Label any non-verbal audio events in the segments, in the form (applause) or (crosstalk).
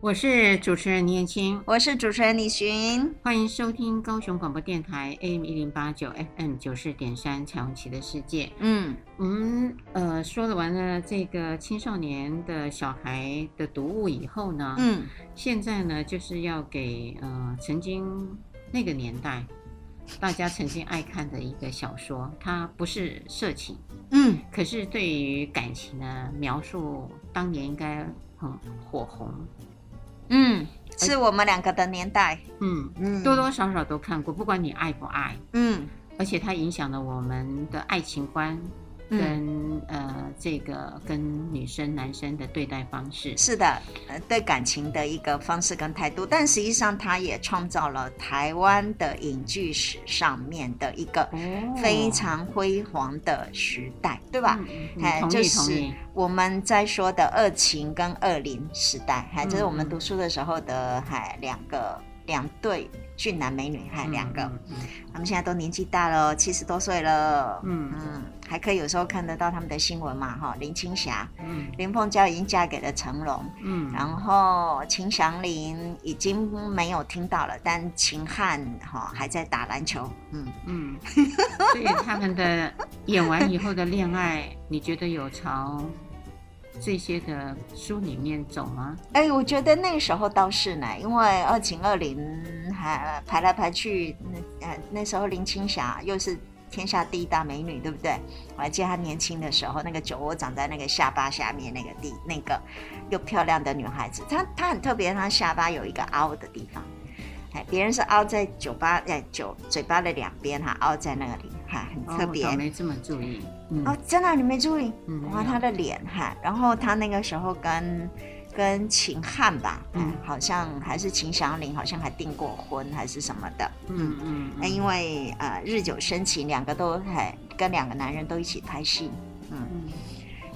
我是主持人倪燕青，我是主持人李寻，欢迎收听高雄广播电台 AM 一零八九 FM 九四点三彩虹旗的世界。嗯，我们呃说了完了这个青少年的小孩的读物以后呢，嗯，现在呢就是要给呃曾经那个年代大家曾经爱看的一个小说，它不是色情，嗯，可是对于感情呢描述，当年应该很火红。嗯，是我们两个的年代，嗯嗯，多多少少都看过，不管你爱不爱，嗯，而且它影响了我们的爱情观。跟呃，这个跟女生、男生的对待方式是的，呃，对感情的一个方式跟态度，但实际上，他也创造了台湾的影剧史上面的一个非常辉煌的时代，哦、对吧？哎、嗯，就是我们在说的二秦跟二林时代，还、嗯、就是我们读书的时候的还两个。两对俊男美女，还两个，他、们现在都年纪大了，七十多岁了，嗯。嗯，还可以有时候看得到他们的新闻嘛，哈，林青霞，嗯，林凤娇已经嫁给了成龙，嗯，然后秦祥林已经没有听到了，但秦汉哈还在打篮球，嗯。嗯，所以他们的演完以后的恋爱，你觉得有朝？这些的书里面走吗？哎，我觉得那个时候倒是呢，因为二秦二林还排来排去，那呃那时候林青霞又是天下第一大美女，对不对？我还记得她年轻的时候，那个酒窝长在那个下巴下面那个地，那个又漂亮的女孩子，她她很特别，她下巴有一个凹的地方。哎，别人是凹在酒吧哎酒嘴巴的两边哈，凹在那里哈，很特别。没这么注意。嗯、哦，真的你没注意？嗯，哇，他的脸哈，然后他那个时候跟跟秦汉吧，嗯，好像还是秦祥林，好像还订过婚还是什么的。嗯嗯。那、嗯、因为呃日久生情，两个都还跟两个男人都一起拍戏。嗯嗯。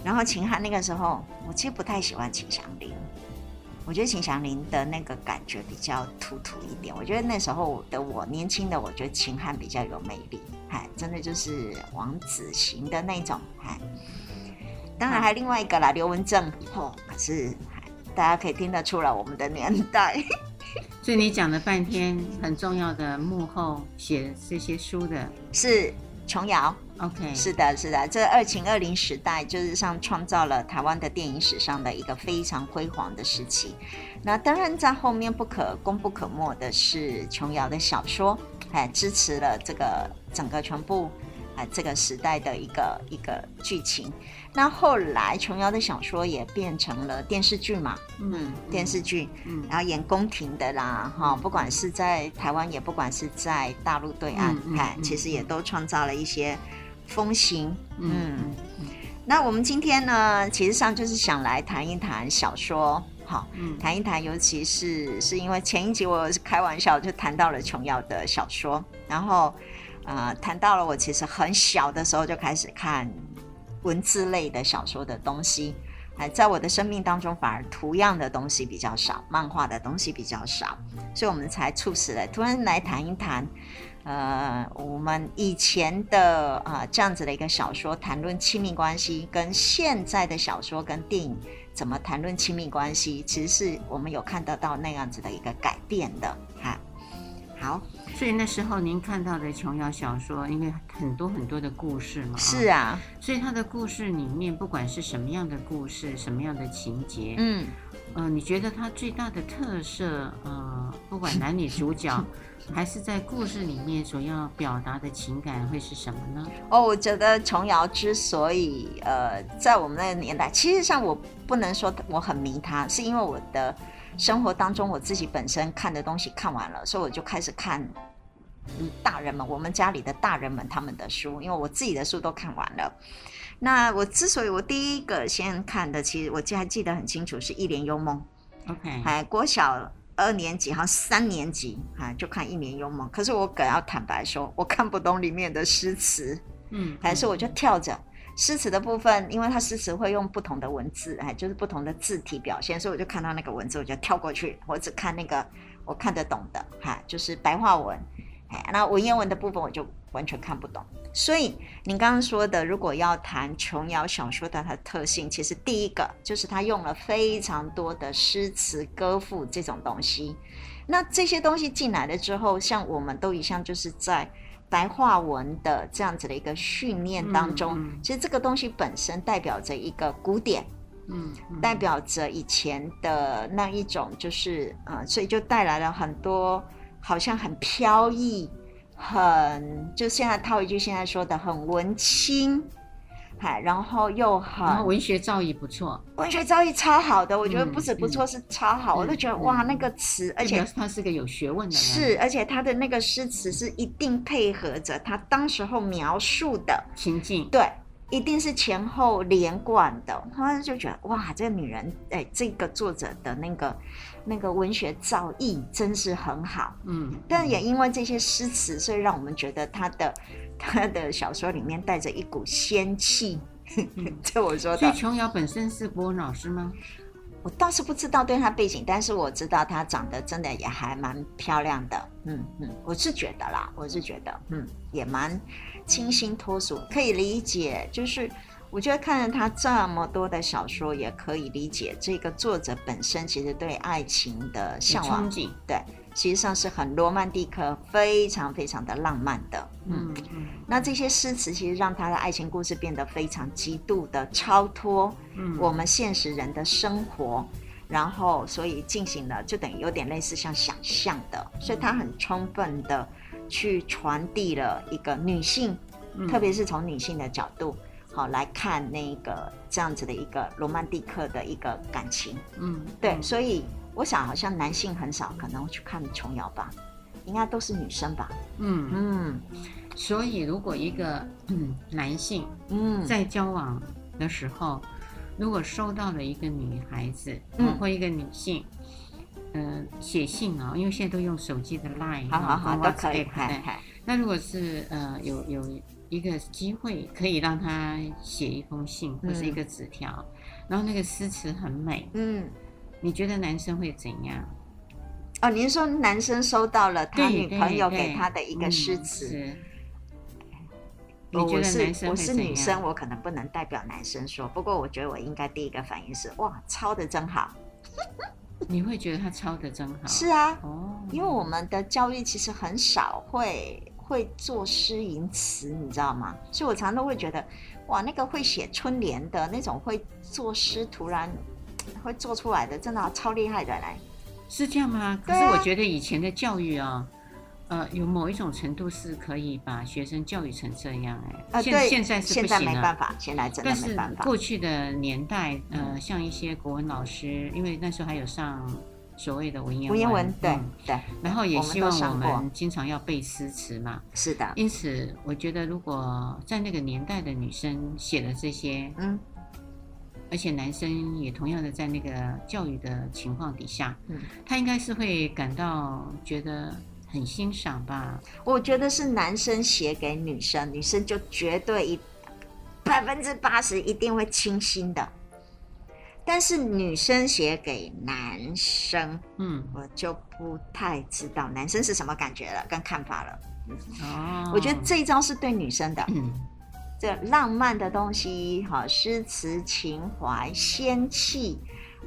然后秦汉那个时候，我其实不太喜欢秦祥林。我觉得秦祥林的那个感觉比较土土一点。我觉得那时候的我年轻的，我觉得秦汉比较有魅力，嗨，真的就是王子型的那种，嗨。当然还有另外一个啦，刘文正，哦，可是大家可以听得出来我们的年代。(laughs) 所以你讲了半天，很重要的幕后写这些书的是琼瑶。OK，是的，是的，这二秦二零时代就是上创造了台湾的电影史上的一个非常辉煌的时期。那当然在后面不可功不可没的是琼瑶的小说，哎，支持了这个整个全部啊这个时代的一个一个剧情。那后来琼瑶的小说也变成了电视剧嘛，嗯，嗯电视剧，嗯，然后演宫廷的啦，哈，不管是在台湾，也不管是在大陆对岸，哎、嗯嗯，其实也都创造了一些。风行，嗯，那我们今天呢，其实上就是想来谈一谈小说，好，嗯，谈一谈，尤其是是因为前一集我开玩笑就谈到了琼瑶的小说，然后呃，谈到了我其实很小的时候就开始看文字类的小说的东西，哎，在我的生命当中反而图样的东西比较少，漫画的东西比较少，所以我们才促使了突然来谈一谈。呃，我们以前的、呃、这样子的一个小说谈论亲密关系，跟现在的小说跟电影怎么谈论亲密关系，其实是我们有看得到那样子的一个改变的哈。好，所以那时候您看到的琼瑶小说，因为很多很多的故事嘛，是啊，所以他的故事里面，不管是什么样的故事，什么样的情节，嗯，呃，你觉得它最大的特色，呃，不管男女主角。(laughs) 还是在故事里面所要表达的情感会是什么呢？哦，我觉得琼瑶之所以呃，在我们那个年代，其实上我不能说我很迷她，是因为我的生活当中我自己本身看的东西看完了，所以我就开始看大人们，我们家里的大人们他们的书，因为我自己的书都看完了。那我之所以我第一个先看的，其实我记还记得很清楚，是《一帘幽梦》。OK，哎国小。二年级好像三年级啊，就看《一帘幽梦》。可是我梗要坦白说，我看不懂里面的诗词，嗯，还是我就跳着诗词的部分，因为它诗词会用不同的文字，哎，就是不同的字体表现，所以我就看到那个文字，我就跳过去，我只看那个我看得懂的，哈，就是白话文。哎，那文言文的部分我就完全看不懂。所以您刚刚说的，如果要谈琼瑶小说的它的特性，其实第一个就是它用了非常多的诗词歌赋这种东西。那这些东西进来了之后，像我们都一向就是在白话文的这样子的一个训练当中，嗯嗯、其实这个东西本身代表着一个古典，嗯，嗯代表着以前的那一种，就是呃，所以就带来了很多好像很飘逸。很，就现在套一句现在说的，很文青，嗨，然后又很然后文学造诣不错，文学造诣超好的，我觉得不止不错，是超好，我都觉得哇，那个词，而且他是个有学问的人，是，而且他的那个诗词是一定配合着他当时候描述的情境，对。一定是前后连贯的，他就觉得哇，这个女人，哎，这个作者的那个那个文学造诣真是很好，嗯，但也。因为这些诗词，所以让我们觉得他的他的小说里面带着一股仙气。(laughs) 这我说的。所以琼瑶本身是国文老师吗？我倒是不知道对她背景，但是我知道她长得真的也还蛮漂亮的，嗯嗯，我是觉得啦，我是觉得，嗯，也蛮。清新脱俗，可以理解。就是我觉得看了她这么多的小说，也可以理解这个作者本身其实对爱情的向往，对，其实上是很罗曼蒂克，非常非常的浪漫的。嗯嗯。那这些诗词其实让他的爱情故事变得非常极度的超脱，我们现实人的生活，嗯、然后所以进行了就等于有点类似像想象的，所以他很充分的。去传递了一个女性，嗯、特别是从女性的角度，好来看那个这样子的一个罗曼蒂克的一个感情。嗯，对，嗯、所以我想好像男性很少可能会去看琼瑶吧，应该都是女生吧。嗯嗯，所以如果一个、嗯、男性嗯在交往的时候，如果收到了一个女孩子，嗯，或一个女性。呃，写信啊，因为现在都用手机的 Line，好好好，都可以。那如果是呃有有一个机会可以让他写一封信或是一个纸条，然后那个诗词很美，嗯，你觉得男生会怎样？哦，您说男生收到了他女朋友给他的一个诗词，你觉得男生会怎样？我是女生，我可能不能代表男生说，不过我觉得我应该第一个反应是哇，抄的真好。(laughs) 你会觉得他抄的真好？是啊，哦，因为我们的教育其实很少会会作诗吟词，你知道吗？所以我常常都会觉得，哇，那个会写春联的那种会作诗，突然会做出来的，真的超厉害的来！是这样吗？可是我觉得以前的教育啊。呃，有某一种程度是可以把学生教育成这样哎，呃，现在是不行了，现在没办法，现在真的没办法。但是过去的年代，呃，像一些国文老师，因为那时候还有上所谓的文言文，文言文，对对，然后也希望我们经常要背诗词嘛，是的。因此，我觉得如果在那个年代的女生写了这些，嗯，而且男生也同样的在那个教育的情况底下，嗯，他应该是会感到觉得。很欣赏吧？我觉得是男生写给女生，女生就绝对一百分之八十一定会倾心的。但是女生写给男生，嗯，我就不太知道男生是什么感觉了，跟看法了。哦，我觉得这一招是对女生的，嗯，这浪漫的东西，哈，诗词情怀、仙气，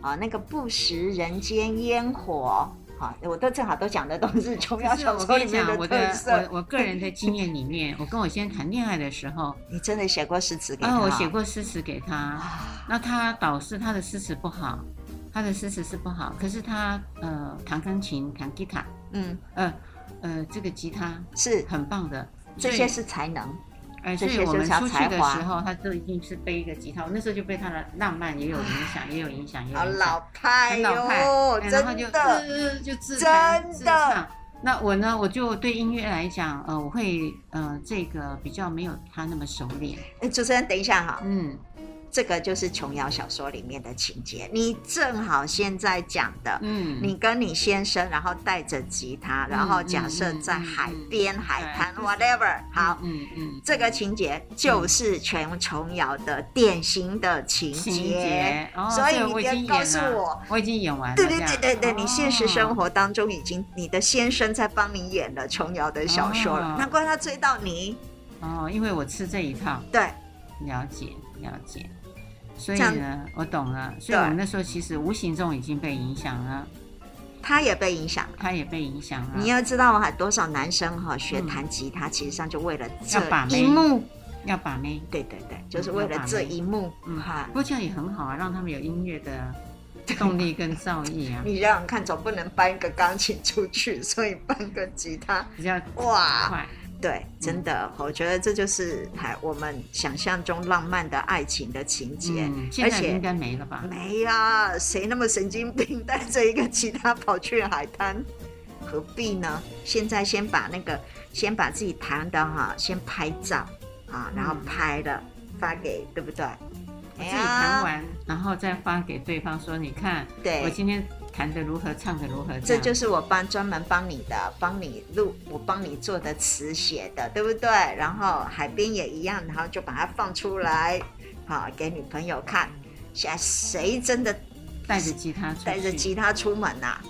啊，那个不食人间烟火。好，我都正好都讲的都是琼瑶小说里面的特色。我我我个人的经验里面，我跟我先生谈恋爱的时候，(laughs) 你真的写过诗词给他？哦，我写过诗词给他。那他导师他的诗词不好，他的诗词是不好，可是他呃弹钢琴、弹吉他，嗯呃呃这个吉他是很棒的，这些是才能。哎，所以我们出去的时候，他都一定是背一个吉他。我那时候就被他的浪漫也有影响，也有影响，也有影响。好老派哟，真的，然后就自就自弹自唱。那我呢，我就对音乐来讲，呃，我会呃这个比较没有他那么熟练。哎，主持人等一下哈，嗯，这个就是琼瑶小说里面的情节。你正好现在讲的，嗯，你跟你先生，然后带着吉他，然后假设在海边、海滩，whatever，好，嗯嗯，嗯，这个情节就是全琼瑶的典型的情节。所以你别告诉我，我已经演完了。对对对对对，你现实生活当中已经你的先生在帮你演了琼瑶的小说了，难怪他追到你。哦，因为我吃这一套。对，了解了解。所以呢，我懂了。所以我们那时候其实无形中已经被影响了。他也被影响，他也被影响了。你要知道，哈，多少男生哈学弹吉他，其实上就为了这一幕，要把妹。对对对，就是为了这一幕。嗯哈，不过这样也很好啊，让他们有音乐的动力跟造诣啊。(laughs) 你想想看，总不能搬一个钢琴出去，所以搬个吉他比较哇。对，真的，我觉得这就是还我们想象中浪漫的爱情的情节，嗯、现在应该没了吧？没啊，谁那么神经病，(laughs) 带着一个吉他跑去海滩？何必呢？现在先把那个，先把自己弹的哈，先拍照啊，然后拍了发给，对不对？我自己弹完，然后再发给对方说，你看，对我今天。弹的如何，唱的如何，这就是我帮专门帮你的，帮你录，我帮你做的词写的，对不对？然后海边也一样，然后就把它放出来，好给女朋友看。现在谁真的带着吉他带着吉他出门呐、啊？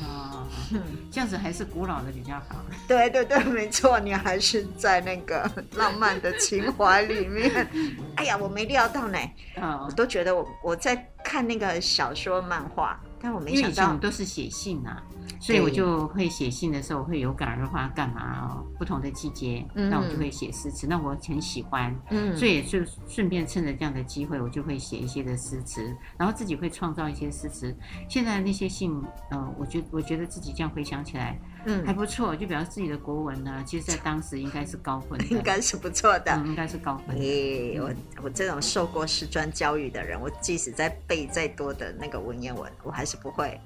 哦，(laughs) 这样子还是古老的比较好。对对对，没错，你还是在那个 (laughs) 浪漫的情怀里面。(laughs) 哎呀，我没料到呢，哦、我都觉得我我在看那个小说漫画。但我没想到，因为以前我们都是写信啊，所以我就会写信的时候我会有感而发，干嘛哦？不同的季节，嗯、那我就会写诗词。那我很喜欢，嗯，所以也就顺便趁着这样的机会，我就会写一些的诗词，然后自己会创造一些诗词。现在那些信，呃，我觉我觉得自己这样回想起来。嗯，还不错，就表示自己的国文呢，其实在当时应该是高分，(laughs) 应该是不错的，嗯、应该是高分。欸、我我这种受过师专教育的人，我即使在背再多的那个文言文，我还是不会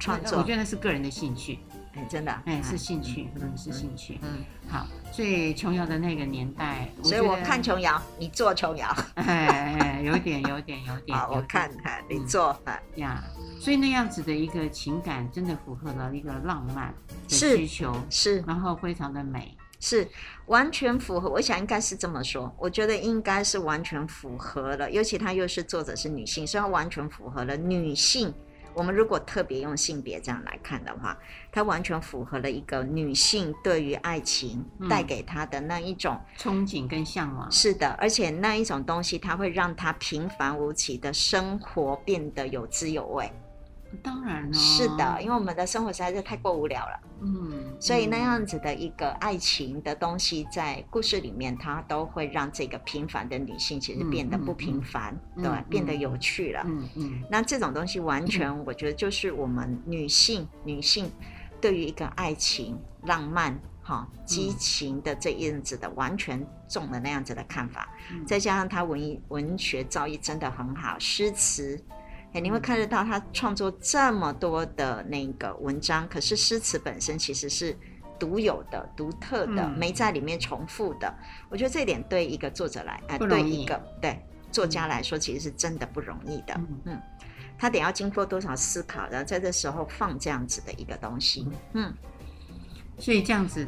创作。我觉得那是个人的兴趣，哎、欸，真的，哎、欸，是兴趣，嗯，嗯是兴趣，嗯，好。所以琼瑶的那个年代，所以我看琼瑶，你做琼瑶，哎哎，有点，有点，有点。(laughs) 好，我看看你做，呀。所以那样子的一个情感，真的符合了一个浪漫的需求，是，然后非常的美，是完全符合。我想应该是这么说，我觉得应该是完全符合了，尤其他又是作者是女性，所以他完全符合了女性。我们如果特别用性别这样来看的话，它完全符合了一个女性对于爱情带给她的那一种憧憬跟向往。是的，而且那一种东西，它会让她平凡无奇的生活变得有滋有味。当然了，是的，因为我们的生活实在是太过无聊了，嗯，所以那样子的一个爱情的东西，在故事里面，它都会让这个平凡的女性其实变得不平凡，对，嗯、变得有趣了，嗯嗯。嗯，那这种东西完全，我觉得就是我们女性，女性对于一个爱情、浪漫、哈、激情的这样子的完全中了那样子的看法，嗯、再加上她文艺文学造诣真的很好，诗词。哎，你会看得到他创作这么多的那个文章，可是诗词本身其实是独有的、独特的，嗯、没在里面重复的。我觉得这点对一个作者来，哎、呃，对一个对作家来说，其实是真的不容易的。嗯，嗯，他得要经过多少思考，然后在这时候放这样子的一个东西。嗯，所以这样子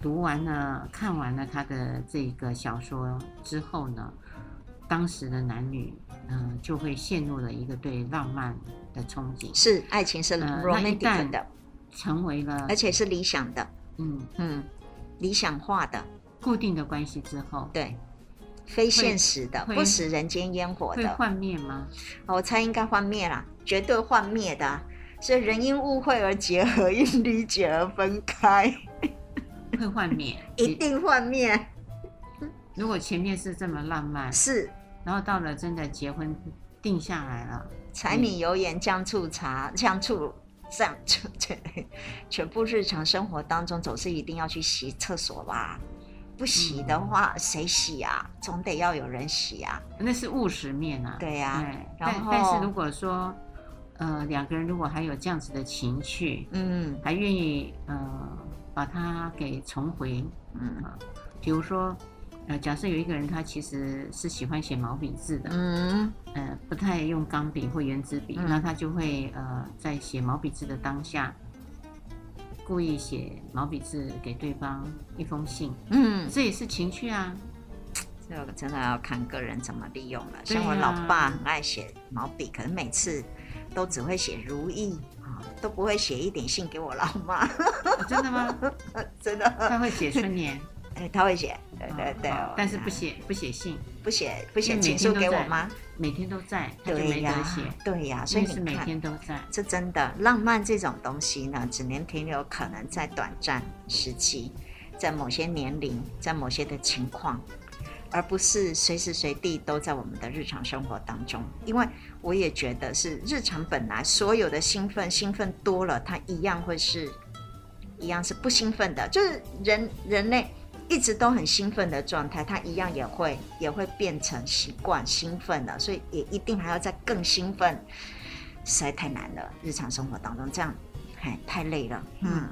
读完了、看完了他的这个小说之后呢，当时的男女。嗯，就会陷入了一个对浪漫的憧憬，是爱情是 romantic 的，成为了，而且是理想的，嗯嗯，理想化的固定的关系之后，对，非现实的，不食人间烟火的，会幻灭吗？我猜应该幻灭啦，绝对幻灭的，所以人因误会而结合，因理解而分开，会幻灭，(laughs) 一定幻灭。如果前面是这么浪漫，是。然后到了真的结婚定下来了，柴米油盐酱醋茶，酱醋酱醋，全全部日常生活当中总是一定要去洗厕所吧？不洗的话，嗯、谁洗啊？总得要有人洗啊。那是务实面啊。对呀、啊。对然后但，但是如果说，呃，两个人如果还有这样子的情趣，嗯，还愿意呃把它给重回，嗯，比如说。呃，假设有一个人他其实是喜欢写毛笔字的，嗯，呃，不太用钢笔或圆珠笔，嗯、那他就会呃在写毛笔字的当下，故意写毛笔字给对方一封信，嗯，这也是情趣啊。这个真的要看个人怎么利用了。像我老爸很爱写毛笔，可是每次都只会写如意啊，都不会写一点信给我老妈。真的吗？(laughs) 真的。他会写春联。哎，他会写，对对对，但是不写不写信，不写不写情书给我吗？每天都在，他就没得写，对呀，所以是每天都在。这真的浪漫这种东西呢，只能停留可能在短暂时期，在某些年龄，在某些的情况，而不是随时随地都在我们的日常生活当中。因为我也觉得是日常本来所有的兴奋，兴奋多了，它一样会是，一样是不兴奋的，就是人人类。一直都很兴奋的状态，他一样也会也会变成习惯兴奋了，所以也一定还要再更兴奋，实在太难了。日常生活当中这样，哎，太累了。嗯，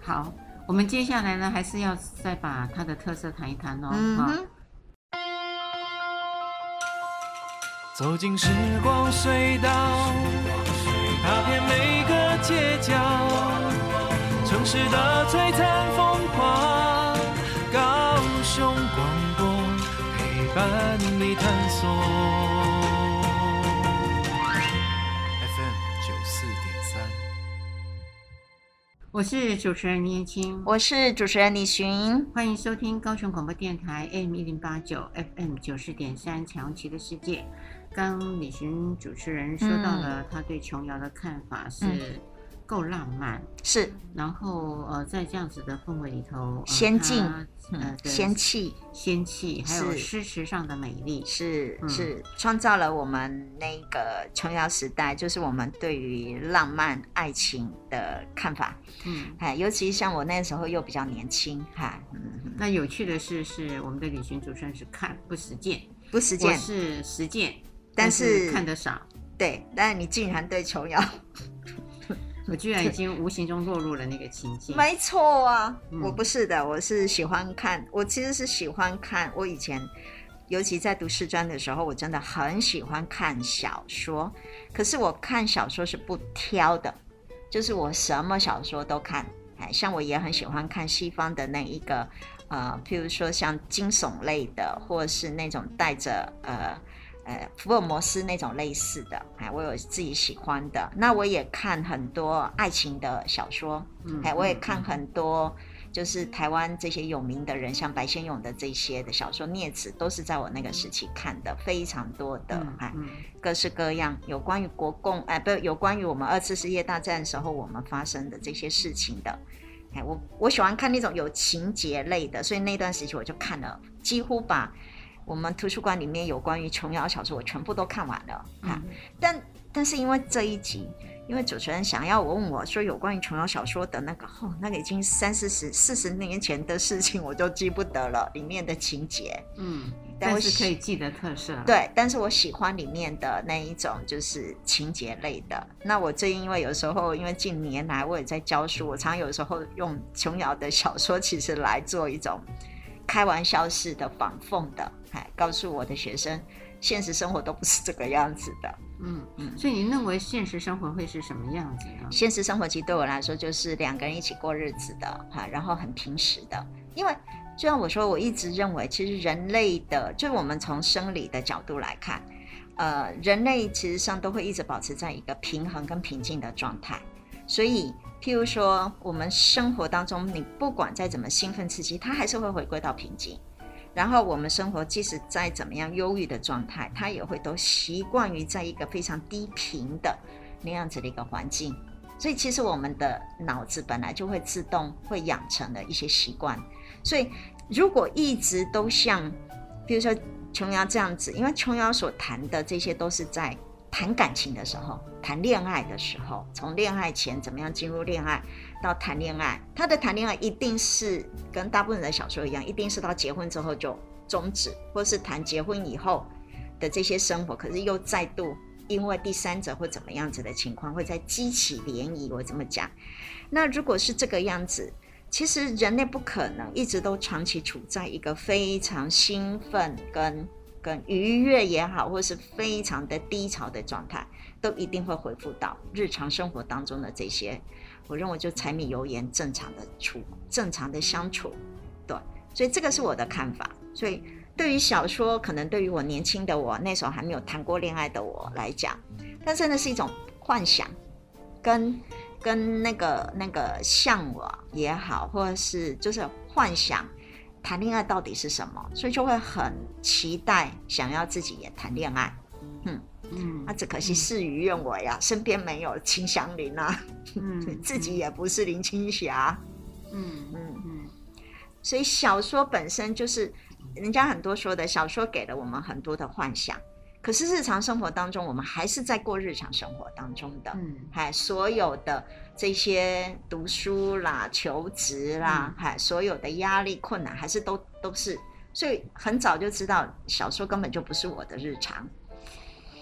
好，我们接下来呢，还是要再把它的特色谈一谈哦。嗯哼。走进时光隧道，踏遍每个街角，城市的璀璨风光。伴你探索。FM 九四点三，我是主持人倪青，我是主持人李寻，欢迎收听高雄广播电台 AM 一零八九 FM 九四点三强奇的世界。刚李寻主持人说到了他对琼瑶的看法是。嗯够浪漫。是，然后呃，在这样子的氛围里头，仙境，呃，仙气，仙气，还有诗词上的美丽，是是，创造了我们那个琼瑶时代，就是我们对于浪漫爱情的看法。嗯，哎，尤其像我那时候又比较年轻，哈，嗯。那有趣的是，是我们的旅行主持人是看不实践，不实践，是实践，但是看得少。对，但是你竟然对琼瑶。我居然已经无形中落入了那个情境。没错啊，嗯、我不是的，我是喜欢看。我其实是喜欢看。我以前，尤其在读师专的时候，我真的很喜欢看小说。可是我看小说是不挑的，就是我什么小说都看。哎，像我也很喜欢看西方的那一个，呃，譬如说像惊悚类的，或是那种带着呃。呃，福尔摩斯那种类似的，哎，我有自己喜欢的。那我也看很多爱情的小说，哎、嗯，我也看很多，就是台湾这些有名的人，像白先勇的这些的小说，孽子都是在我那个时期看的，非常多的，哎、嗯，各式各样有关于国共，哎，不，有关于我们二次世界大战时候我们发生的这些事情的，哎，我我喜欢看那种有情节类的，所以那段时期我就看了，几乎把。我们图书馆里面有关于琼瑶小说，我全部都看完了。嗯、但但是因为这一集，因为主持人想要我问我说有关于琼瑶小说的那个，哦，那个已经三四十、四十年前的事情，我就记不得了里面的情节。嗯，但是可以记得特色。对，但是我喜欢里面的那一种就是情节类的。那我最近因为有时候因为近年来我也在教书，我常有时候用琼瑶的小说其实来做一种。开玩笑式的仿讽的，哎，告诉我的学生，现实生活都不是这个样子的。嗯嗯，所以你认为现实生活会是什么样子呢？现实生活其实对我来说就是两个人一起过日子的，哈，然后很平时的。因为就像我说，我一直认为，其实人类的，就是我们从生理的角度来看，呃，人类其实上都会一直保持在一个平衡跟平静的状态，所以。譬如说，我们生活当中，你不管再怎么兴奋刺激，它还是会回归到平静。然后，我们生活即使再怎么样忧郁的状态，它也会都习惯于在一个非常低频的那样子的一个环境。所以，其实我们的脑子本来就会自动会养成的一些习惯。所以，如果一直都像，比如说琼瑶这样子，因为琼瑶所谈的这些都是在。谈感情的时候，谈恋爱的时候，从恋爱前怎么样进入恋爱，到谈恋爱，他的谈恋爱一定是跟大部分人的小说一样，一定是到结婚之后就终止，或是谈结婚以后的这些生活，可是又再度因为第三者或怎么样子的情况，会再激起涟漪。我这么讲，那如果是这个样子，其实人类不可能一直都长期处在一个非常兴奋跟跟愉悦也好，或是非常的低潮的状态，都一定会恢复到日常生活当中的这些。我认为就柴米油盐正常的处，正常的相处，对，所以这个是我的看法。所以对于小说，可能对于我年轻的我，那时候还没有谈过恋爱的我来讲，但真的是一种幻想，跟跟那个那个向往也好，或者是就是幻想谈恋爱到底是什么，所以就会很期待想要自己也谈恋爱，嗯。嗯，那、啊、只可惜事与愿违呀，身边没有秦祥林啊，(laughs) 嗯，自己也不是林青霞，嗯嗯。嗯，所以小说本身就是人家很多说的，小说给了我们很多的幻想，可是日常生活当中，我们还是在过日常生活当中的，嗯，还所有的这些读书啦、求职啦，还、嗯、所有的压力困难，还是都都是，所以很早就知道小说根本就不是我的日常。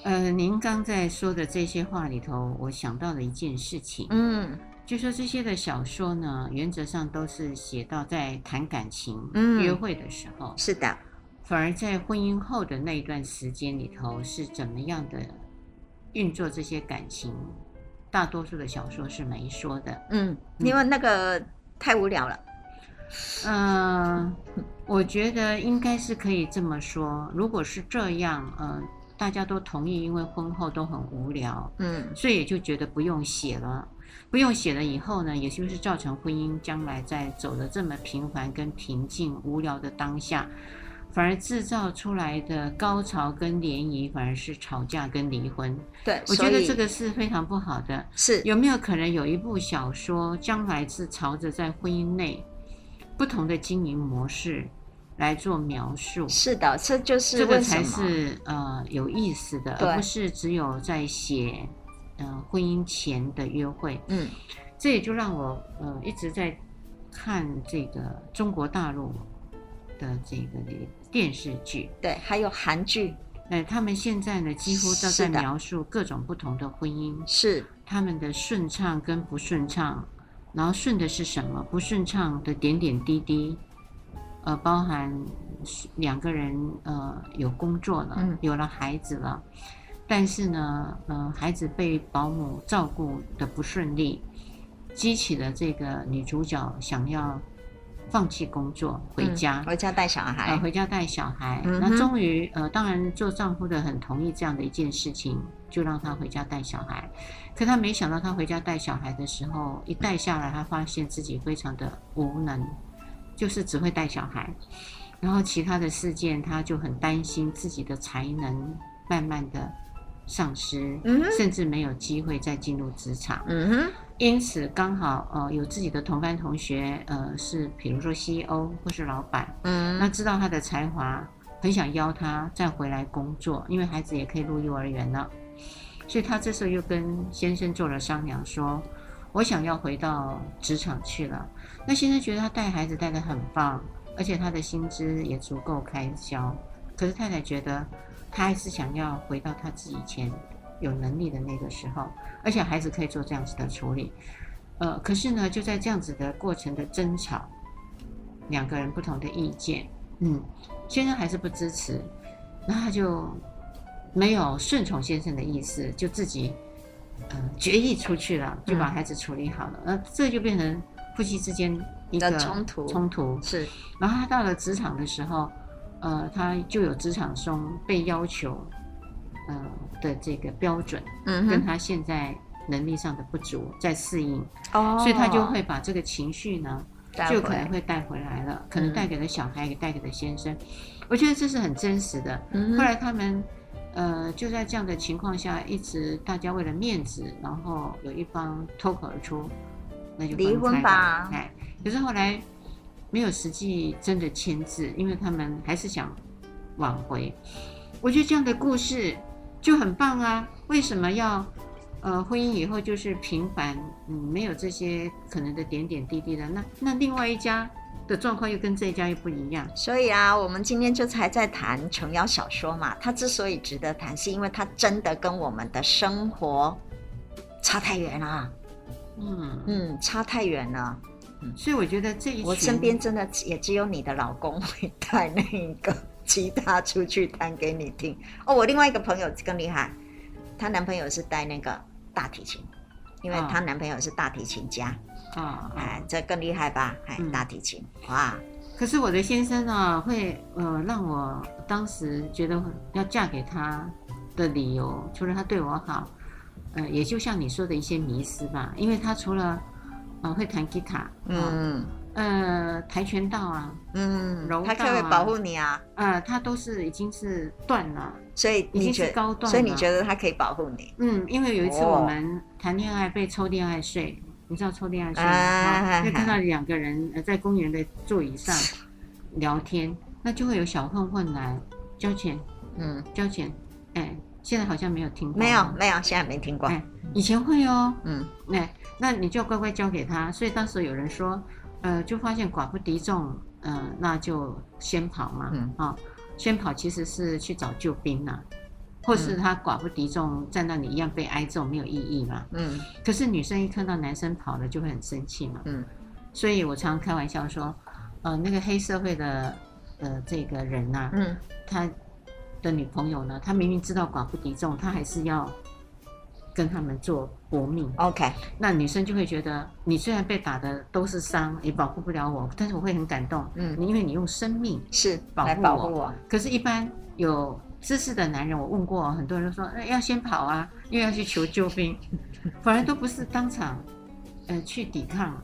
呃，您刚在说的这些话里头，我想到了一件事情，嗯，就说这些的小说呢，原则上都是写到在谈感情、嗯、约会的时候，是的，反而在婚姻后的那一段时间里头是怎么样的运作这些感情，大多数的小说是没说的，嗯，因为那个太无聊了，嗯、呃，我觉得应该是可以这么说，如果是这样，嗯、呃。大家都同意，因为婚后都很无聊，嗯，所以也就觉得不用写了，不用写了以后呢，也就是造成婚姻将来在走的这么平凡跟平静、无聊的当下，反而制造出来的高潮跟涟漪，反而是吵架跟离婚。对，我觉得这个是非常不好的。是，有没有可能有一部小说，将来是朝着在婚姻内不同的经营模式？来做描述，是的，这就是这个才是呃有意思的，而不是只有在写呃婚姻前的约会。嗯，这也就让我呃一直在看这个中国大陆的这个电视剧，对，还有韩剧。哎，他们现在呢几乎都在描述各种不同的婚姻，是。他们的顺畅跟不顺畅，然后顺的是什么，不顺畅的点点滴滴。呃，包含两个人呃有工作了，嗯，有了孩子了，但是呢，呃，孩子被保姆照顾的不顺利，激起了这个女主角想要放弃工作回家，嗯，回家带小孩，呃，回家带小孩。嗯，那终于呃，当然做丈夫的很同意这样的一件事情，就让他回家带小孩。可她没想到，他回家带小孩的时候，一带下来，她发现自己非常的无能。就是只会带小孩，然后其他的事件，他就很担心自己的才能慢慢的丧失，嗯，甚至没有机会再进入职场。嗯哼，因此刚好呃有自己的同班同学，呃是比如说 CEO 或是老板，嗯，那知道他的才华，很想邀他再回来工作，因为孩子也可以入幼儿园了，所以他这时候又跟先生做了商量，说。我想要回到职场去了。那先生觉得他带孩子带得很棒，而且他的薪资也足够开销。可是太太觉得他还是想要回到他自己以前有能力的那个时候，而且孩子可以做这样子的处理。呃，可是呢，就在这样子的过程的争吵，两个人不同的意见，嗯，先生还是不支持，那他就没有顺从先生的意思，就自己。嗯，决意出去了，就把孩子处理好了，那、嗯、这就变成夫妻之间一个冲突。冲突是，然后他到了职场的时候，呃，他就有职场中被要求，呃的这个标准，嗯，跟他现在能力上的不足在适应，哦，所以他就会把这个情绪呢，就可能会带回来了，可能带给了小孩，也带给了先生。我觉得这是很真实的。后来他们。呃，就在这样的情况下，一直大家为了面子，然后有一方脱口而出，那就离婚吧。哎，可是后来没有实际真的签字，因为他们还是想挽回。我觉得这样的故事就很棒啊！为什么要呃婚姻以后就是平凡，嗯，没有这些可能的点点滴滴的？那那另外一家。的状况又跟这一家又不一样，所以啊，我们今天就才在谈琼瑶小说嘛。它之所以值得谈，是因为它真的跟我们的生活差太远了。嗯嗯，差太远了。嗯，所以我觉得这一，我身边真的也只有你的老公会带那一个吉他出去弹给你听。哦，我另外一个朋友更厉害，她男朋友是带那个大提琴，因为她男朋友是大提琴家。啊、哦，哎，这更厉害吧？哎，大提琴，嗯、哇！可是我的先生啊，会呃让我当时觉得要嫁给他的理由，除了他对我好，呃，也就像你说的一些迷失吧。因为他除了呃会弹吉他，嗯，呃，跆拳道啊，嗯，柔道啊，他可以保护你啊？呃，他都是已经是断了，所以已经是高段，所以你觉得他可以保护你？嗯，因为有一次我们谈恋爱被抽恋爱税。你知道抽恋爱税吗？会看到两个人呃在公园的座椅上聊天，那就会有小混混来交钱，嗯，交钱，哎，现在好像没有听过，没有没有，现在没听过，哎，以前会哦，嗯，哎，那你就乖乖交给他。所以当时有人说，呃，就发现寡不敌众，呃，那就先跑嘛，嗯，啊，先跑其实是去找救兵呐。或是他寡不敌众，站到你一样被挨揍，没有意义嘛？嗯。可是女生一看到男生跑了，就会很生气嘛。嗯。所以我常开玩笑说，呃，那个黑社会的呃这个人呐、啊，嗯，他的女朋友呢，他明明知道寡不敌众，他还是要跟他们做搏命。OK。那女生就会觉得，你虽然被打的都是伤，也保护不了我，但是我会很感动。嗯。因为你用生命是保护我。保护我。可是，一般有。知识的男人，我问过很多人，都说，哎，要先跑啊，因为要去求救兵，反而都不是当场，呃，去抵抗，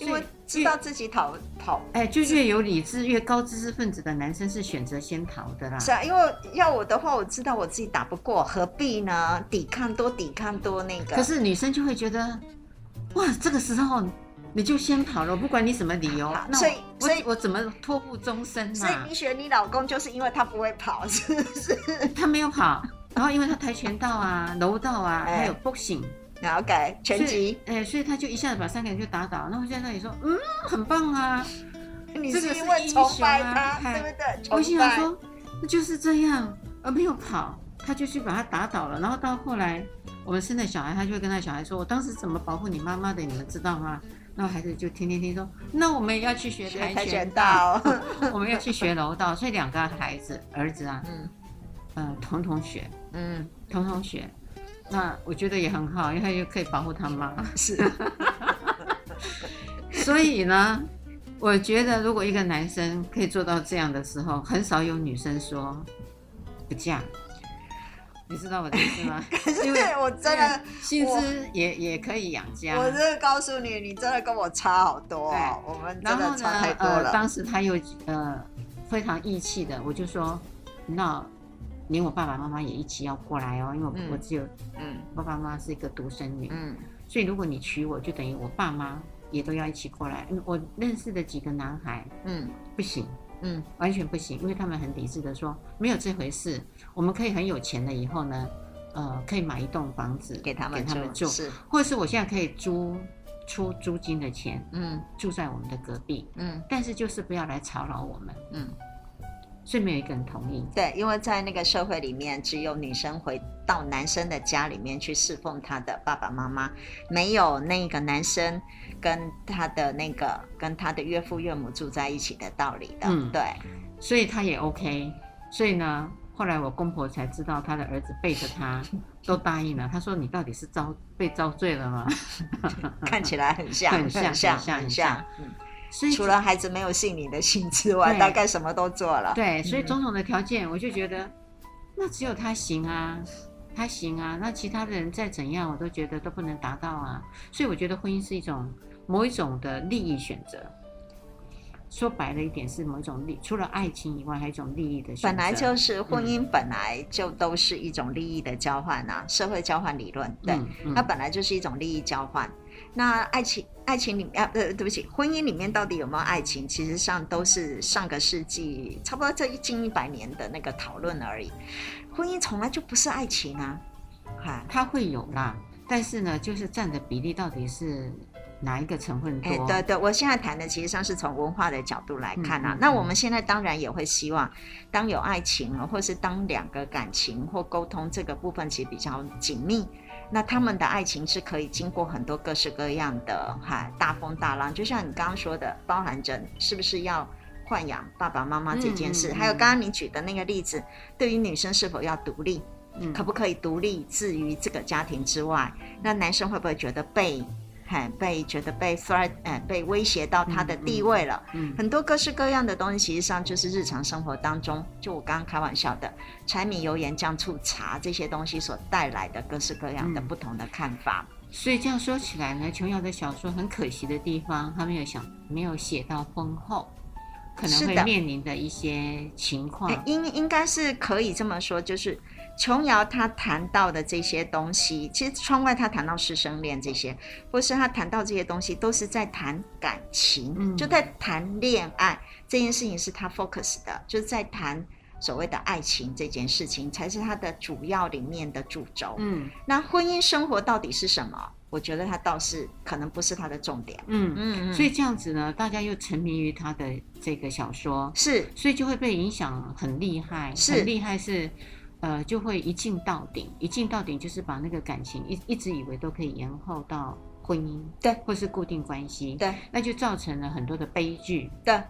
因为知道自己逃跑，哎，就越有理智、越高知识分子的男生是选择先逃的啦。是啊，因为要我的话，我知道我自己打不过，何必呢？抵抗多，抵抗多那个。可是女生就会觉得，哇，这个时候。你就先跑了，我不管你什么理由。所以，所以我怎么托付终身呢？所以你选你老公，就是因为他不会跑，是不是？(laughs) 他没有跑，然后因为他跆拳道啊、柔道啊，还有 boxing，然后改拳击，哎，所以他就一下子把三个人就打倒。那我现在那里说，嗯，很棒啊，你是因为崇拜他，对不对？我心想说，那就是这样，而没有跑，他就去把他打倒了。然后到后来，我们生的小孩，他就会跟他小孩说：“我当时怎么保护你妈妈的，你们知道吗？”那孩子就天天听说，那我们也要去学跆拳道，(laughs) 我们要去学柔道，所以两个孩子儿子啊，嗯，呃，统统学，嗯，统统学。那我觉得也很好，因为他又可以保护他妈。是。(laughs) 所以呢，我觉得如果一个男生可以做到这样的时候，很少有女生说不嫁。你知道我的意思吗？(laughs) 可是因为我真的薪资也也可以养家。我真的告诉你，你真的跟我差好多哦。我们真的差太多了。呃，当时他又呃非常义气的，我就说，那连我爸爸妈妈也一起要过来哦，因为我我只有嗯，爸爸妈妈是一个独生女，嗯，所以如果你娶我，就等于我爸妈也都要一起过来。我认识的几个男孩，嗯，不行。嗯，完全不行，因为他们很理智的说，没有这回事。我们可以很有钱了以后呢，呃，可以买一栋房子给他们给他们住，是，或者是我现在可以租出租金的钱，嗯，住在我们的隔壁，嗯，但是就是不要来吵扰我们，嗯，所以没有一个人同意。对，因为在那个社会里面，只有女生回到男生的家里面去侍奉他的爸爸妈妈，没有那个男生。跟他的那个跟他的岳父岳母住在一起的道理的，嗯，对，所以他也 OK。所以呢，后来我公婆才知道他的儿子背着他都答应了。他说：“你到底是遭被遭罪了吗？” (laughs) 看起来 (laughs) 很像，很像，很像，很像。嗯，所以除了孩子没有信你的心之外，大概什么都做了。对，所以种种的条件，我就觉得那只有他行啊，他行啊。那其他的人再怎样，我都觉得都不能达到啊。所以我觉得婚姻是一种。某一种的利益选择，说白了一点是某一种利，除了爱情以外，还有一种利益的。本来就是婚姻，本来就都是一种利益的交换啊，嗯、社会交换理论，对，嗯、它本来就是一种利益交换。那爱情，爱情里面，呃，对不起，婚姻里面到底有没有爱情？其实上都是上个世纪差不多这一近一百年的那个讨论而已。婚姻从来就不是爱情啊，哈，它会有啦，但是呢，就是占的比例到底是。哪一个成分多？哎，对对，我现在谈的其实上是从文化的角度来看啊。嗯嗯、那我们现在当然也会希望，当有爱情了，或是当两个感情或沟通这个部分其实比较紧密，那他们的爱情是可以经过很多各式各样的哈大风大浪，就像你刚刚说的，包含着是不是要豢养爸爸妈妈这件事，还有刚刚你举的那个例子，对于女生是否要独立，嗯、可不可以独立置于这个家庭之外？那男生会不会觉得被？被觉得被 threat，哎，被威胁到他的地位了。嗯，嗯很多各式各样的东西，实际上就是日常生活当中，就我刚刚开玩笑的，柴米油盐酱醋茶这些东西所带来的各式各样的不同的看法。嗯、所以这样说起来呢，琼瑶的小说很可惜的地方，他没有想，没有写到婚后可能会面临的一些情况。应应该是可以这么说，就是。琼瑶她谈到的这些东西，其实窗外她谈到师生恋这些，或是她谈到这些东西，都是在谈感情，嗯、就在谈恋爱这件事情是她 focus 的，就是在谈所谓的爱情这件事情才是她的主要里面的主轴。嗯，那婚姻生活到底是什么？我觉得她倒是可能不是她的重点。嗯嗯，所以这样子呢，大家又沉迷于她的这个小说，是，所以就会被影响很厉害，是很厉害是。呃，就会一镜到底，一镜到底就是把那个感情一一直以为都可以延后到婚姻，对，或是固定关系，对，那就造成了很多的悲剧，对，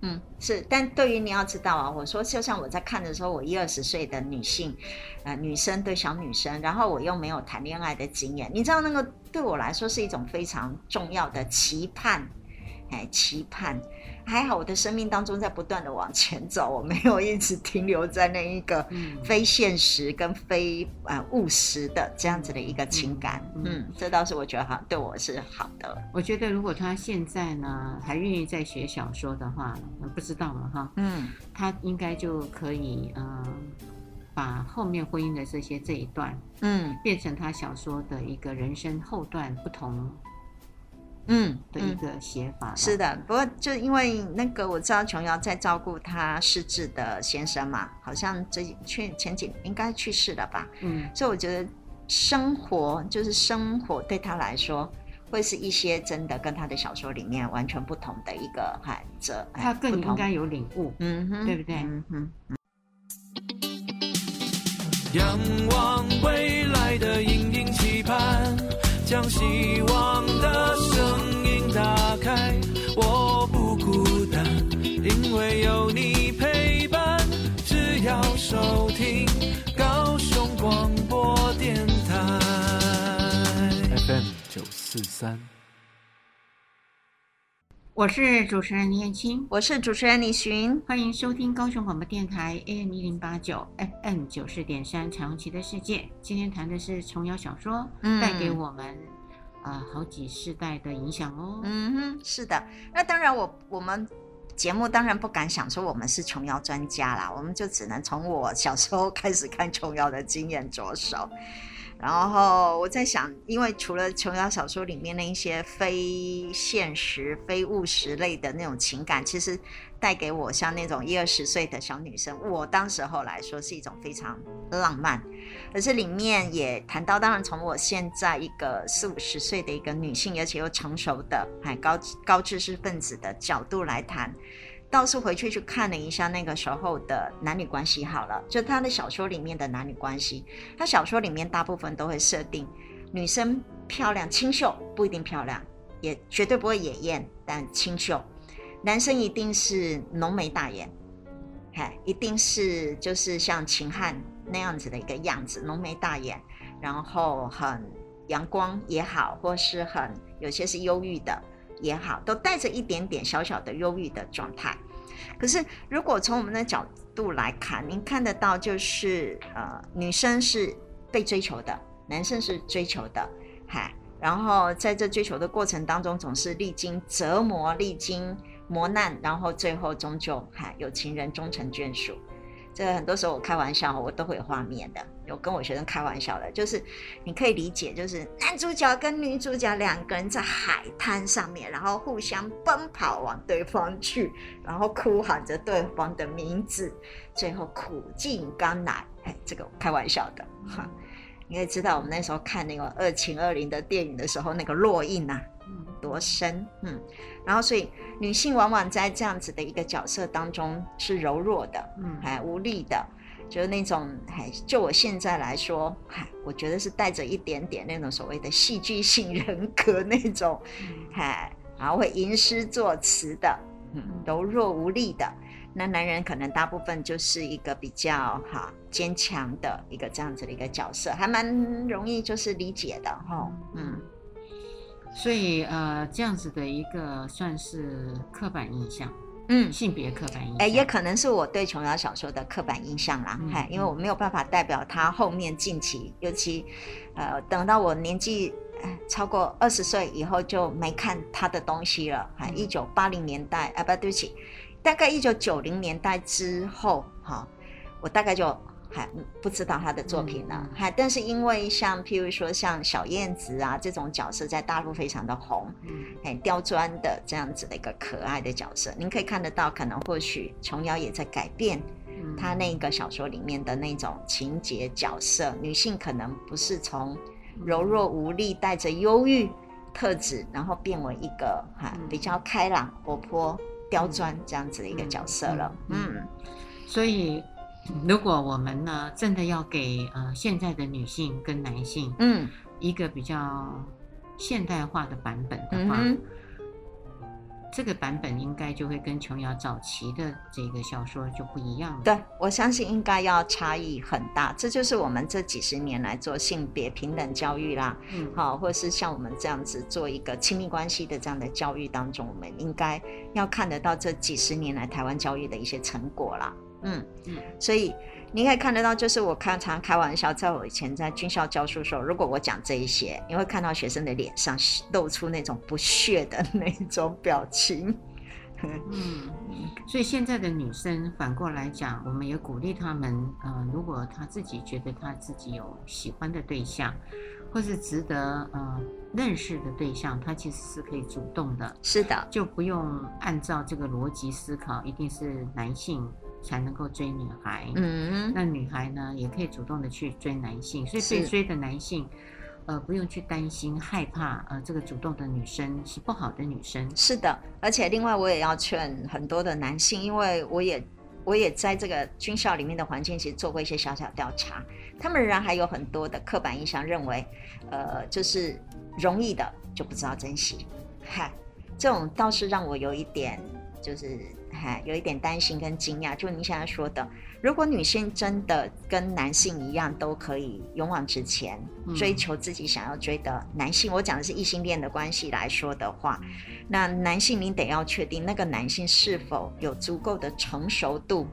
嗯，是。但对于你要知道啊，我说就像我在看的时候，我一二十岁的女性，呃，女生对小女生，然后我又没有谈恋爱的经验，你知道那个对我来说是一种非常重要的期盼，哎，期盼。还好我的生命当中在不断的往前走，我没有一直停留在那一个非现实跟非呃务实的这样子的一个情感。嗯，嗯，这倒是我觉得哈对我是好的。我觉得如果他现在呢还愿意再写小说的话，不知道了哈。嗯，他应该就可以嗯、呃、把后面婚姻的这些这一段嗯变成他小说的一个人生后段不同。嗯，的一个写法、嗯、是的，不过就因为那个我知道琼瑶在照顾她失智的先生嘛，好像这去前几年应该去世了吧，嗯，所以我觉得生活就是生活对她来说会是一些真的跟他的小说里面完全不同的一个海这，他更应该有领悟，嗯哼，对不对？嗯哼。仰望未来的隐隐期盼，将希望的我是主持人李彦青，我是主持人李寻，欢迎收听高雄广播电台 AM 一零八九 FM 九四点三彩虹旗的世界。今天谈的是琼瑶小说，嗯、带给我们啊、呃、好几世代的影响哦。嗯哼，是的。那当然我，我我们节目当然不敢想说我们是琼瑶专家啦，我们就只能从我小时候开始看琼瑶的经验着手。然后我在想，因为除了琼瑶小说里面那一些非现实、非务实类的那种情感，其实带给我像那种一二十岁的小女生，我当时候来说是一种非常浪漫。可是里面也谈到，当然从我现在一个四五十岁的一个女性，而且又成熟的、还高高知识分子的角度来谈。倒是回去去看了一下那个时候的男女关系，好了，就他的小说里面的男女关系，他小说里面大部分都会设定女生漂亮清秀，不一定漂亮，也绝对不会野艳，但清秀。男生一定是浓眉大眼，嗨，一定是就是像秦汉那样子的一个样子，浓眉大眼，然后很阳光也好，或是很有些是忧郁的。也好，都带着一点点小小的忧郁的状态。可是，如果从我们的角度来看，您看得到，就是呃，女生是被追求的，男生是追求的，嗨。然后在这追求的过程当中，总是历经折磨，历经磨难，然后最后终究嗨有情人终成眷属。这很多时候我开玩笑，我都会有画面的。有跟我学生开玩笑的，就是你可以理解，就是男主角跟女主角两个人在海滩上面，然后互相奔跑往对方去，然后哭喊着对方的名字，最后苦尽甘来。哎，这个开玩笑的哈。你也知道，我们那时候看那个《二情二零》的电影的时候，那个烙印呐、啊，多深，嗯。然后，所以女性往往在这样子的一个角色当中是柔弱的，嗯，还无力的。就是那种，哎，就我现在来说，哎，我觉得是带着一点点那种所谓的戏剧性人格那种，嗨，然后会吟诗作词的，嗯，柔弱无力的。那男人可能大部分就是一个比较哈坚强的一个这样子的一个角色，还蛮容易就是理解的哈，嗯。所以呃，这样子的一个算是刻板印象。嗯，性别刻板印象，哎、欸，也可能是我对琼瑶小说的刻板印象啦，嗨、嗯，因为我没有办法代表他后面近期，尤其，呃，等到我年纪超过二十岁以后就没看他的东西了，哈，一九八零年代，啊，不对不起，大概一九九零年代之后，哈，我大概就。还不知道他的作品呢，还、嗯、但是因为像譬如说像小燕子啊这种角色在大陆非常的红，嗯，很刁钻的这样子的一个可爱的角色，您可以看得到，可能或许琼瑶也在改变他那个小说里面的那种情节角色，嗯、女性可能不是从柔弱无力、带着忧郁特质，然后变为一个哈比较开朗、活泼、刁钻这样子的一个角色了，嗯。所以。如果我们呢，真的要给呃现在的女性跟男性，嗯，一个比较现代化的版本的话，嗯、这个版本应该就会跟琼瑶早期的这个小说就不一样了。对，我相信应该要差异很大。这就是我们这几十年来做性别平等教育啦，嗯，好，或者是像我们这样子做一个亲密关系的这样的教育当中，我们应该要看得到这几十年来台湾教育的一些成果啦。嗯嗯，所以你可以看得到，就是我看常开玩笑，在我以前在军校教书的时候，如果我讲这一些，你会看到学生的脸上露出那种不屑的那种表情。嗯，所以现在的女生反过来讲，我们也鼓励她们，呃，如果她自己觉得她自己有喜欢的对象，或是值得呃认识的对象，她其实是可以主动的。是的，就不用按照这个逻辑思考，一定是男性。才能够追女孩，嗯，那女孩呢也可以主动的去追男性，所以被追的男性，呃，不用去担心害怕，呃，这个主动的女生是不好的女生。是的，而且另外我也要劝很多的男性，因为我也我也在这个军校里面的环境其实做过一些小小调查，他们仍然还有很多的刻板印象，认为，呃，就是容易的就不知道珍惜，嗨，这种倒是让我有一点就是。还有一点担心跟惊讶，就你现在说的，如果女性真的跟男性一样，都可以勇往直前，追求自己想要追的男性，我讲的是异性恋的关系来说的话，那男性你得要确定那个男性是否有足够的成熟度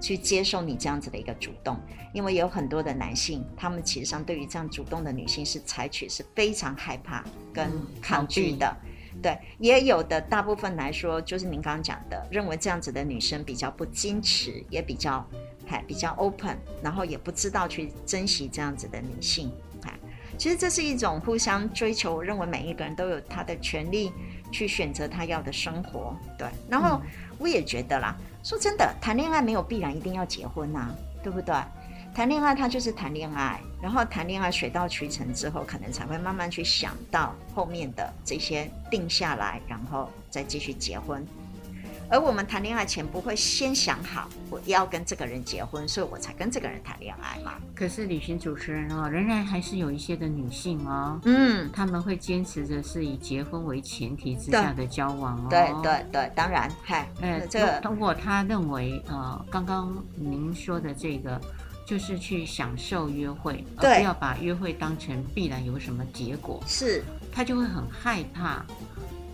去接受你这样子的一个主动，因为有很多的男性，他们其实上对于这样主动的女性是采取是非常害怕跟抗拒的。对，也有的大部分来说，就是您刚刚讲的，认为这样子的女生比较不矜持，也比较还比较 open，然后也不知道去珍惜这样子的女性。哎，其实这是一种互相追求，认为每一个人都有他的权利去选择他要的生活。对，然后我也觉得啦，说真的，谈恋爱没有必然一定要结婚呐，对不对？谈恋爱，他就是谈恋爱，然后谈恋爱水到渠成之后，可能才会慢慢去想到后面的这些定下来，然后再继续结婚。而我们谈恋爱前不会先想好我要跟这个人结婚，所以我才跟这个人谈恋爱嘛。可是旅行主持人哦，仍然还是有一些的女性哦，嗯，他们会坚持着是以结婚为前提之下的交往哦。对对对，当然，嗨，呃，这个通过他认为呃，刚刚您说的这个。就是去享受约会，而不要把约会当成必然有什么结果。是，他就会很害怕，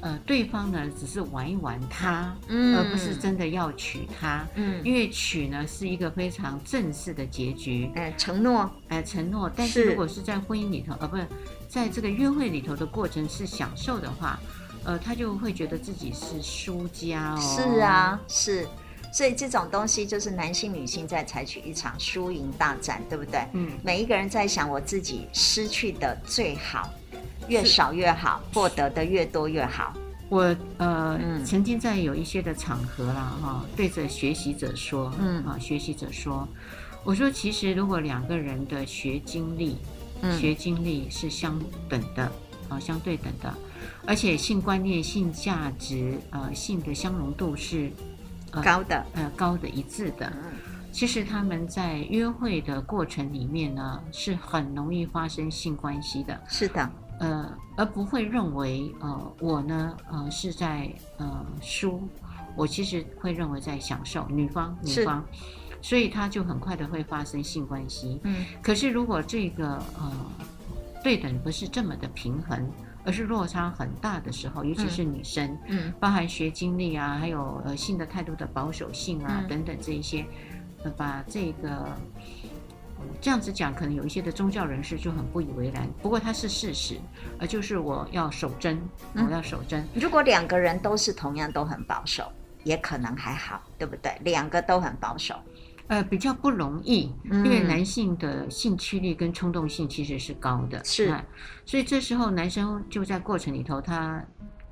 呃，对方呢只是玩一玩他，嗯，而不是真的要娶她，嗯，因为娶呢是一个非常正式的结局，哎、呃，承诺，哎、呃，承诺。但是如果是在婚姻里头，呃，不是在这个约会里头的过程是享受的话，呃，他就会觉得自己是输家哦。是啊，是。所以这种东西就是男性、女性在采取一场输赢大战，对不对？嗯，每一个人在想我自己失去的最好，越少越好，获得的越多越好。我呃、嗯、曾经在有一些的场合啦哈，对着学习者说，嗯啊，学习者说，我说其实如果两个人的学经历、嗯、学经历是相等的啊，相对等的，而且性观念、性价值呃性的相容度是。高的，呃，高的一致的，其实他们在约会的过程里面呢，是很容易发生性关系的。是的，呃，而不会认为呃我呢呃是在呃输，我其实会认为在享受。女方女方，所以他就很快的会发生性关系。嗯，可是如果这个呃对等不是这么的平衡。而是落差很大的时候，尤其是女生，嗯，嗯包含学经历啊，还有呃性的态度的保守性啊、嗯、等等这一些，呃，把这个、嗯、这样子讲，可能有一些的宗教人士就很不以为然。不过它是事实，呃，就是我要守贞，我要守贞、嗯。如果两个人都是同样都很保守，也可能还好，对不对？两个都很保守。呃，比较不容易，因为男性的性驱力跟冲动性其实是高的，是、嗯，所以这时候男生就在过程里头，他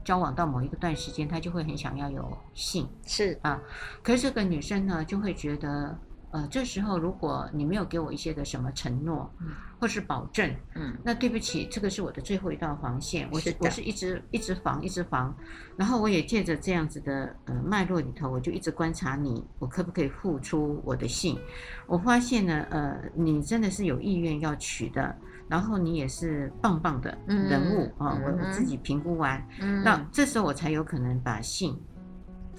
交往到某一个段时间，他就会很想要有性，是。啊，可是这个女生呢，就会觉得。呃，这时候如果你没有给我一些的什么承诺，嗯，或是保证，嗯，那对不起，这个是我的最后一道防线，我是我是一直一直防一直防，然后我也借着这样子的呃脉络里头，我就一直观察你，我可不可以付出我的性？我发现呢，呃，你真的是有意愿要娶的，然后你也是棒棒的人物啊，我我自己评估完，嗯，那这时候我才有可能把性。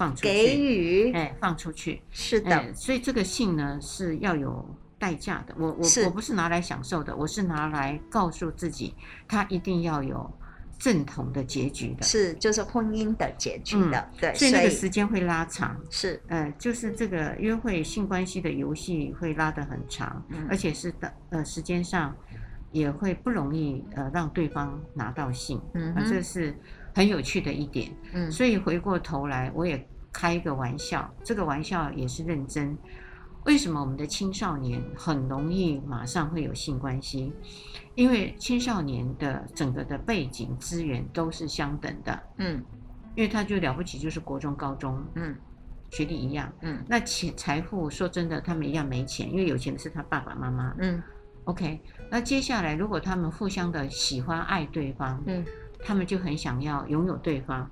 放出去，给予，哎，放出去，是的，哎，所以这个性呢是要有代价的。我我我不是拿来享受的，我是拿来告诉自己，它一定要有正统的结局的，是就是婚姻的结局的，嗯、对，所以那个时间会拉长，是，呃，就是这个约会性关系的游戏会拉得很长，嗯、而且是的，呃，时间上也会不容易，呃，让对方拿到性，嗯，这是很有趣的一点，嗯，所以回过头来我也。开一个玩笑，这个玩笑也是认真。为什么我们的青少年很容易马上会有性关系？因为青少年的整个的背景资源都是相等的，嗯，因为他就了不起，就是国中、高中，嗯，学历一样，嗯，那钱财富说真的，他们一样没钱，因为有钱的是他爸爸妈妈，嗯，OK。那接下来如果他们互相的喜欢爱对方，嗯，他们就很想要拥有对方。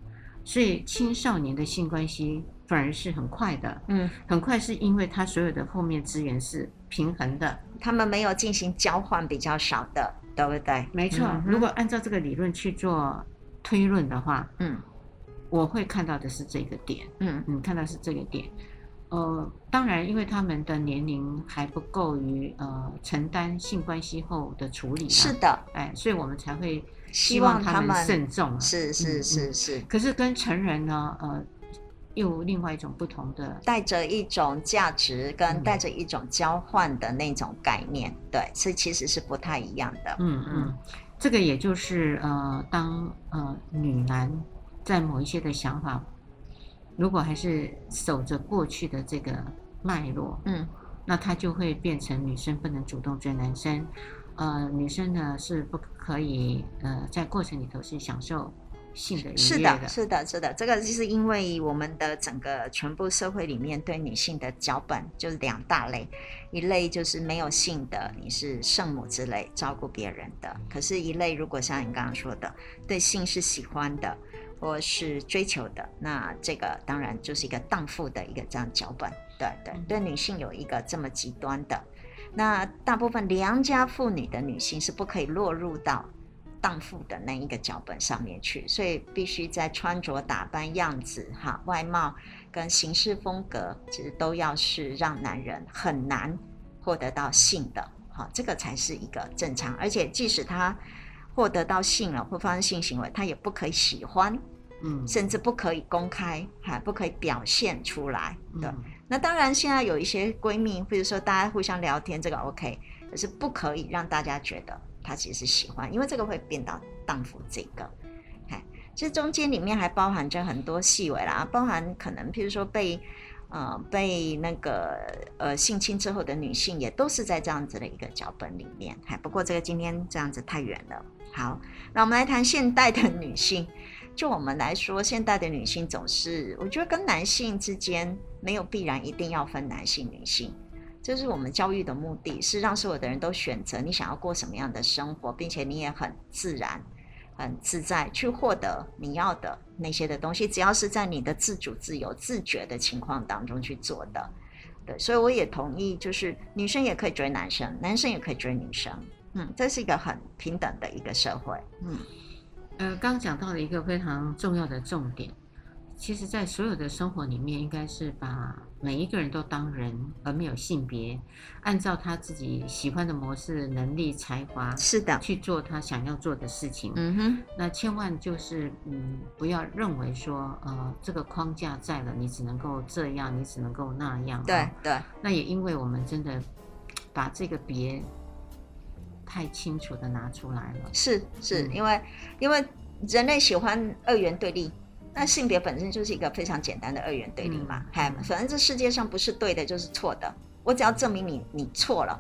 所以青少年的性关系反而是很快的，嗯，很快是因为他所有的后面资源是平衡的，他们没有进行交换比较少的，对不对？没错，嗯、如果按照这个理论去做推论的话，嗯，我会看到的是这个点，嗯。嗯，看到是这个点，呃，当然，因为他们的年龄还不够于呃承担性关系后的处理，是的，哎，所以我们才会。希望他们慎重，啊，是是是是。可是跟成人呢，呃，又另外一种不同的，带着一种价值跟带着一种交换的那种概念，嗯、对，所以其实是不太一样的。嗯嗯，这个也就是呃，当呃女男在某一些的想法，如果还是守着过去的这个脉络，嗯，那他就会变成女生不能主动追男生。呃，女生呢是不可以呃，在过程里头是享受性的愉悦的。是的，是的，是的，这个就是因为我们的整个全部社会里面对女性的脚本就是两大类，一类就是没有性的，你是圣母之类，照顾别人的；可是，一类如果像你刚刚说的，对性是喜欢的或是追求的，那这个当然就是一个荡妇的一个这样脚本。对对，对女性有一个这么极端的。那大部分良家妇女的女性是不可以落入到荡妇的那一个脚本上面去，所以必须在穿着打扮样子、哈外貌跟行事风格，其实都要是让男人很难获得到性的，哈，这个才是一个正常。而且即使他获得到性了或发生性行为，他也不可以喜欢，嗯，甚至不可以公开，哈不可以表现出来的。嗯那当然，现在有一些闺蜜，或者说大家互相聊天，这个 OK，可是不可以让大家觉得她其实喜欢，因为这个会变到荡妇这个。哎，这中间里面还包含着很多细微啦，包含可能譬如说被呃被那个呃性侵之后的女性，也都是在这样子的一个脚本里面。哎，不过这个今天这样子太远了。好，那我们来谈现代的女性。就我们来说，现代的女性总是，我觉得跟男性之间没有必然一定要分男性女性，这是我们教育的目的，是让所有的人都选择你想要过什么样的生活，并且你也很自然、很自在去获得你要的那些的东西，只要是在你的自主、自由、自觉的情况当中去做的。对，所以我也同意，就是女生也可以追男生，男生也可以追女生。嗯，这是一个很平等的一个社会。嗯，呃，刚刚讲到了一个非常重要的重点，其实，在所有的生活里面，应该是把每一个人都当人，而没有性别，按照他自己喜欢的模式、能力、才华，是的，去做他想要做的事情。嗯哼，那千万就是，嗯，不要认为说，呃，这个框架在了，你只能够这样，你只能够那样。对对，那也因为我们真的把这个别。太清楚的拿出来了，是是、嗯、因为因为人类喜欢二元对立，那性别本身就是一个非常简单的二元对立嘛，嗨、嗯，反正这世界上不是对的就是错的，我只要证明你你错了。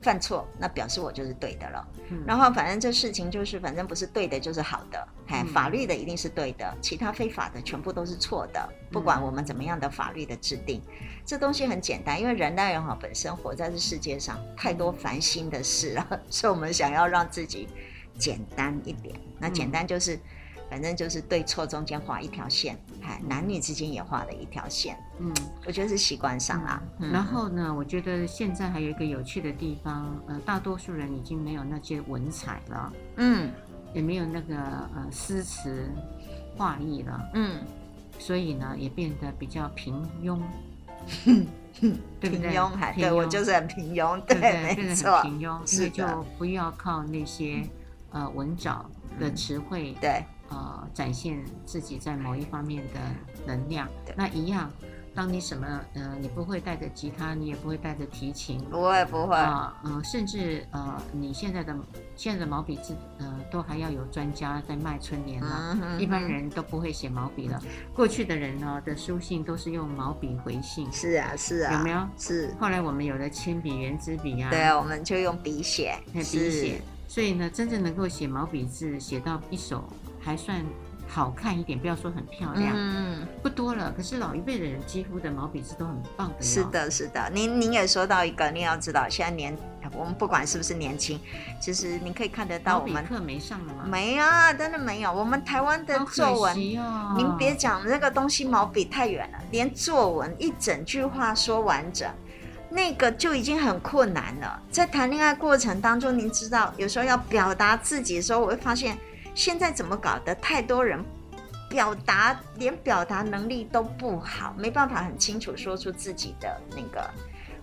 犯错，那表示我就是对的了。嗯、然后反正这事情就是，反正不是对的，就是好的。哎、嗯，法律的一定是对的，其他非法的全部都是错的。不管我们怎么样的法律的制定，嗯、这东西很简单，因为人类哈本身活在这世界上太多烦心的事了，(laughs) 所以我们想要让自己简单一点。那简单就是。嗯反正就是对错中间画一条线，哎，男女之间也画了一条线。嗯，我觉得是习惯上啦。嗯、然后呢，我觉得现在还有一个有趣的地方，呃，大多数人已经没有那些文采了，嗯，也没有那个呃诗词画意了，嗯，所以呢，也变得比较平庸，(laughs) 对不对？平庸还对我就是很平庸，对，对没错，平庸，所以就不要靠那些呃文藻的词汇，嗯、对。呃，展现自己在某一方面的能量，那一样。当你什么呃，你不会带着吉他，你也不会带着提琴，不会不会啊，呃，甚至呃，你现在的现在的毛笔字呃，都还要有专家在卖春联了，一般人都不会写毛笔了。过去的人呢的书信都是用毛笔回信，是啊是啊，有没有？是。后来我们有了铅笔、圆珠笔啊，对啊，我们就用笔写，笔写。所以呢，真正能够写毛笔字，写到一手。还算好看一点，不要说很漂亮，嗯，不多了。可是老一辈的人几乎的毛笔字都很棒的。是的，是的。您您也说到一个，您要知道，现在年我们不管是不是年轻，其实您可以看得到我们课没上了吗？没啊，真的没有。我们台湾的作文，哦、您别讲那个东西，毛笔太远了，连作文一整句话说完整，那个就已经很困难了。在谈恋爱过程当中，您知道，有时候要表达自己的时候，我会发现。现在怎么搞的？太多人表达连表达能力都不好，没办法很清楚说出自己的那个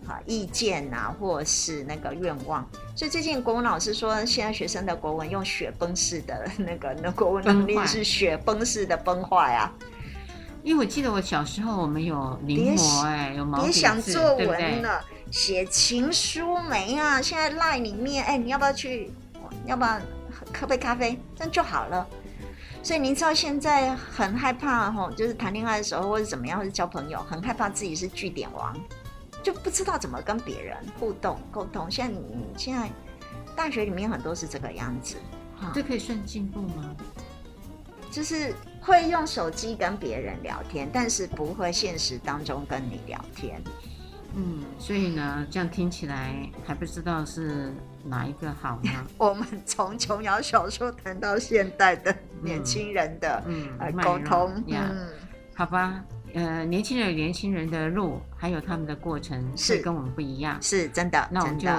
啊意见啊，或是那个愿望。所以最近国文老师说，现在学生的国文用雪崩式的那个那国文能力是雪崩式的崩坏啊。因为我记得我小时候我们有临摹哎，有毛笔字，别想作文了，写情书没啊？现在赖里面哎，你要不要去？要不要？喝杯咖啡，这样就好了。所以您知道现在很害怕吼，就是谈恋爱的时候或者怎么样，或者交朋友，很害怕自己是据点王，就不知道怎么跟别人互动沟通。现在你现在大学里面很多是这个样子，这可以算进步吗？就是会用手机跟别人聊天，但是不会现实当中跟你聊天。嗯，所以呢，这样听起来还不知道是哪一个好呢？(laughs) 我们从琼瑶小说谈到现代的年轻人的嗯沟通，嗯，好吧。呃，年轻人有年轻人的路，还有他们的过程是跟我们不一样，是真的。那我们就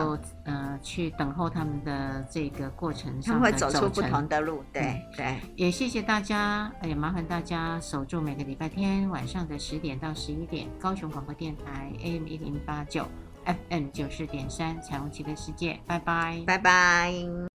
呃去等候他们的这个过程上，他们会走出不同的路。对、嗯、对，也谢谢大家，也麻烦大家守住每个礼拜天晚上的十点到十一点，高雄广播电台 AM 一零八九，FM 九四点三，彩虹旗的世界，拜拜，拜拜。